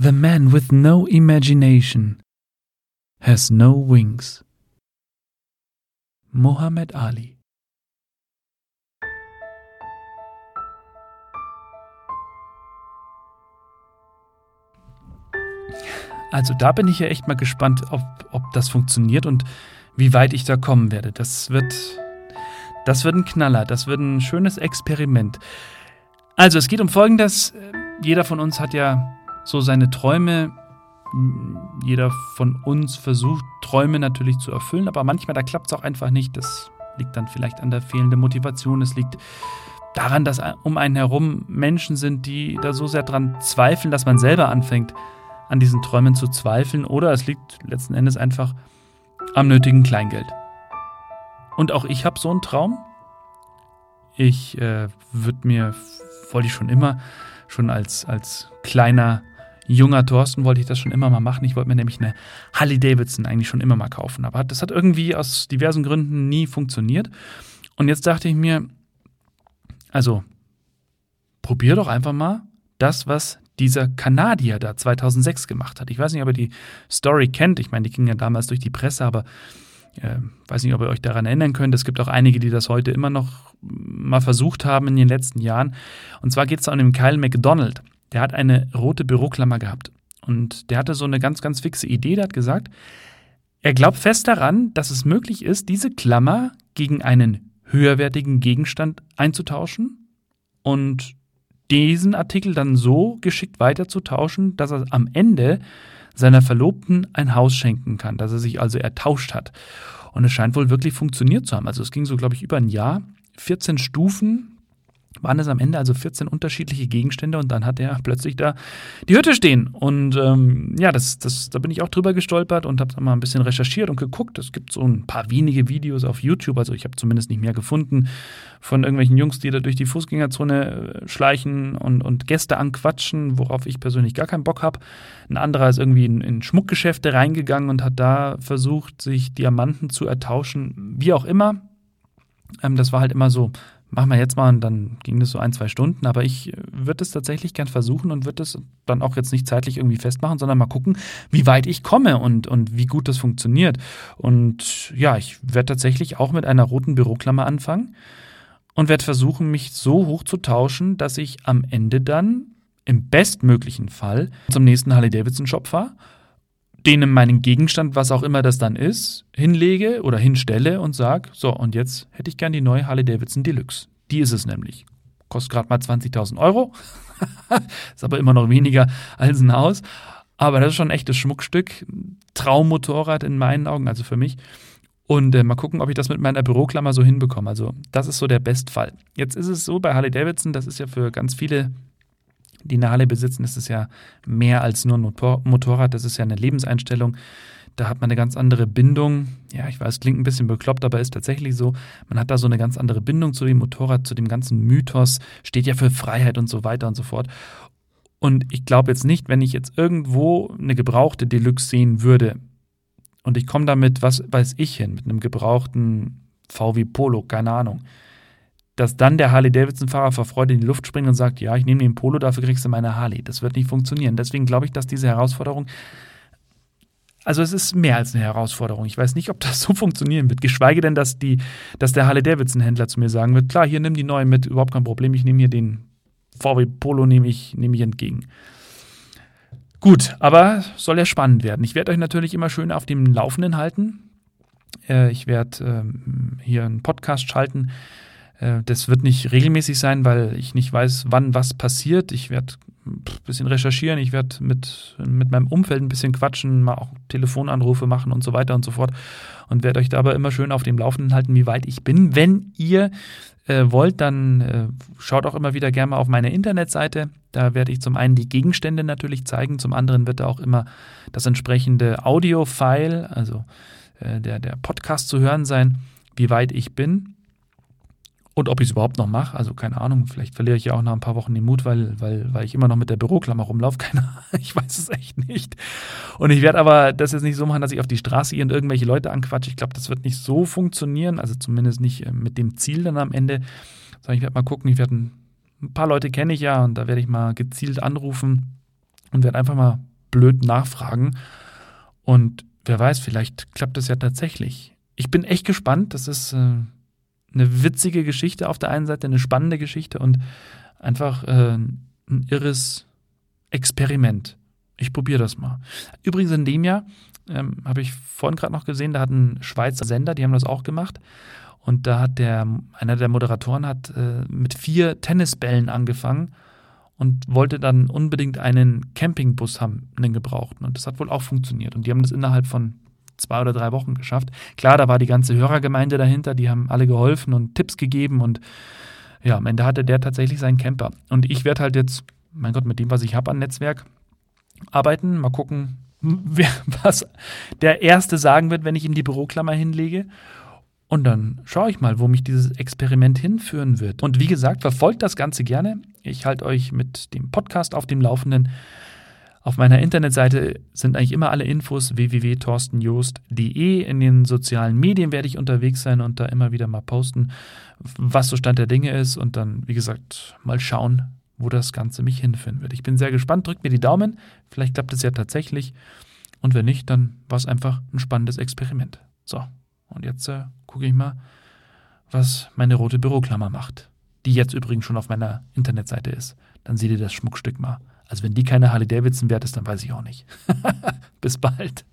The man with no imagination has no wings. Muhammad Ali Also da bin ich ja echt mal gespannt, ob, ob das funktioniert und wie weit ich da kommen werde. Das wird, das wird ein Knaller, das wird ein schönes Experiment. Also es geht um Folgendes. Jeder von uns hat ja so seine Träume. Jeder von uns versucht, Träume natürlich zu erfüllen, aber manchmal da klappt es auch einfach nicht. Das liegt dann vielleicht an der fehlenden Motivation. Es liegt daran, dass um einen herum Menschen sind, die da so sehr dran zweifeln, dass man selber anfängt, an diesen Träumen zu zweifeln oder es liegt letzten Endes einfach am nötigen Kleingeld. Und auch ich habe so einen Traum. Ich äh, würde mir, wollte ich schon immer, schon als, als kleiner, junger Thorsten wollte ich das schon immer mal machen. Ich wollte mir nämlich eine Harley Davidson eigentlich schon immer mal kaufen. Aber das hat irgendwie aus diversen Gründen nie funktioniert. Und jetzt dachte ich mir, also probier doch einfach mal das, was dieser Kanadier da 2006 gemacht hat. Ich weiß nicht, ob ihr die Story kennt. Ich meine, die ging ja damals durch die Presse, aber äh, weiß nicht, ob ihr euch daran erinnern könnt. Es gibt auch einige, die das heute immer noch mal versucht haben in den letzten Jahren. Und zwar geht es um den Kyle McDonald. Der hat eine rote Büroklammer gehabt. Und der hatte so eine ganz, ganz fixe Idee. Der hat gesagt, er glaubt fest daran, dass es möglich ist, diese Klammer gegen einen höherwertigen Gegenstand einzutauschen. Und diesen Artikel dann so geschickt weiterzutauschen, dass er am Ende seiner Verlobten ein Haus schenken kann, dass er sich also ertauscht hat. Und es scheint wohl wirklich funktioniert zu haben. Also es ging so, glaube ich, über ein Jahr, 14 Stufen, waren es am Ende also 14 unterschiedliche Gegenstände und dann hat er plötzlich da die Hütte stehen. Und ähm, ja, das, das, da bin ich auch drüber gestolpert und habe mal ein bisschen recherchiert und geguckt. Es gibt so ein paar wenige Videos auf YouTube, also ich habe zumindest nicht mehr gefunden, von irgendwelchen Jungs, die da durch die Fußgängerzone äh, schleichen und, und Gäste anquatschen, worauf ich persönlich gar keinen Bock habe. Ein anderer ist irgendwie in, in Schmuckgeschäfte reingegangen und hat da versucht, sich Diamanten zu ertauschen, wie auch immer. Ähm, das war halt immer so machen wir jetzt mal und dann ging das so ein, zwei Stunden. Aber ich äh, würde es tatsächlich gern versuchen und würde es dann auch jetzt nicht zeitlich irgendwie festmachen, sondern mal gucken, wie weit ich komme und, und wie gut das funktioniert. Und ja, ich werde tatsächlich auch mit einer roten Büroklammer anfangen und werde versuchen, mich so hoch zu tauschen, dass ich am Ende dann im bestmöglichen Fall zum nächsten Harley Davidson Shop fahre denen meinen Gegenstand, was auch immer das dann ist, hinlege oder hinstelle und sage, so, und jetzt hätte ich gern die neue Harley Davidson Deluxe. Die ist es nämlich. Kostet gerade mal 20.000 Euro. ist aber immer noch weniger als ein Haus. Aber das ist schon ein echtes Schmuckstück. Traummotorrad in meinen Augen, also für mich. Und äh, mal gucken, ob ich das mit meiner Büroklammer so hinbekomme. Also, das ist so der Bestfall. Jetzt ist es so bei Harley Davidson, das ist ja für ganz viele die Halle besitzen, ist es ja mehr als nur ein Motorrad, das ist ja eine Lebenseinstellung. Da hat man eine ganz andere Bindung. Ja, ich weiß, klingt ein bisschen bekloppt, aber ist tatsächlich so. Man hat da so eine ganz andere Bindung zu dem Motorrad, zu dem ganzen Mythos, steht ja für Freiheit und so weiter und so fort. Und ich glaube jetzt nicht, wenn ich jetzt irgendwo eine gebrauchte Deluxe sehen würde und ich komme damit, was weiß ich hin, mit einem gebrauchten VW Polo, keine Ahnung dass dann der Harley-Davidson-Fahrer vor Freude in die Luft springt und sagt, ja, ich nehme den Polo, dafür kriegst du meine Harley. Das wird nicht funktionieren. Deswegen glaube ich, dass diese Herausforderung, also es ist mehr als eine Herausforderung. Ich weiß nicht, ob das so funktionieren wird. Geschweige denn, dass, die, dass der Harley-Davidson-Händler zu mir sagen wird, klar, hier nimm die neue mit, überhaupt kein Problem, ich nehme hier den VW Polo, nehme ich, nehme ich entgegen. Gut, aber soll ja spannend werden. Ich werde euch natürlich immer schön auf dem Laufenden halten. Äh, ich werde ähm, hier einen Podcast schalten das wird nicht regelmäßig sein, weil ich nicht weiß, wann was passiert. Ich werde ein bisschen recherchieren, ich werde mit, mit meinem Umfeld ein bisschen quatschen, mal auch Telefonanrufe machen und so weiter und so fort und werde euch dabei immer schön auf dem Laufenden halten, wie weit ich bin. Wenn ihr äh, wollt, dann äh, schaut auch immer wieder gerne mal auf meine Internetseite. Da werde ich zum einen die Gegenstände natürlich zeigen, zum anderen wird da auch immer das entsprechende Audio-File, also äh, der, der Podcast zu hören sein, wie weit ich bin. Und ob ich es überhaupt noch mache, also keine Ahnung, vielleicht verliere ich ja auch nach ein paar Wochen den Mut, weil, weil, weil ich immer noch mit der Büroklammer rumlaufe. Keine Ahnung, ich weiß es echt nicht. Und ich werde aber das jetzt nicht so machen, dass ich auf die Straße gehe und irgendwelche Leute anquatsche. Ich glaube, das wird nicht so funktionieren, also zumindest nicht äh, mit dem Ziel dann am Ende. Sondern ich werde mal gucken, ich werde ein, ein paar Leute kenne ich ja und da werde ich mal gezielt anrufen und werde einfach mal blöd nachfragen. Und wer weiß, vielleicht klappt es ja tatsächlich. Ich bin echt gespannt. Das ist äh, eine witzige Geschichte auf der einen Seite, eine spannende Geschichte und einfach äh, ein irres Experiment. Ich probiere das mal. Übrigens in dem Jahr ähm, habe ich vorhin gerade noch gesehen, da hat ein Schweizer Sender, die haben das auch gemacht. Und da hat der, einer der Moderatoren hat äh, mit vier Tennisbällen angefangen und wollte dann unbedingt einen Campingbus haben, einen gebrauchten. Und das hat wohl auch funktioniert. Und die haben das innerhalb von zwei oder drei Wochen geschafft. Klar, da war die ganze Hörergemeinde dahinter, die haben alle geholfen und Tipps gegeben und ja, am Ende hatte der tatsächlich seinen Camper. Und ich werde halt jetzt, mein Gott, mit dem, was ich habe an Netzwerk, arbeiten. Mal gucken, wer, was der Erste sagen wird, wenn ich ihm die Büroklammer hinlege. Und dann schaue ich mal, wo mich dieses Experiment hinführen wird. Und wie gesagt, verfolgt das Ganze gerne. Ich halte euch mit dem Podcast auf dem Laufenden. Auf meiner Internetseite sind eigentlich immer alle Infos www.torstenjost.de. In den sozialen Medien werde ich unterwegs sein und da immer wieder mal posten, was so Stand der Dinge ist und dann, wie gesagt, mal schauen, wo das Ganze mich hinführen wird. Ich bin sehr gespannt. Drückt mir die Daumen. Vielleicht klappt es ja tatsächlich. Und wenn nicht, dann war es einfach ein spannendes Experiment. So, und jetzt äh, gucke ich mal, was meine rote Büroklammer macht. Die jetzt übrigens schon auf meiner Internetseite ist. Dann seht ihr das Schmuckstück mal. Also wenn die keine Harley Davidson wert ist, dann weiß ich auch nicht. Bis bald.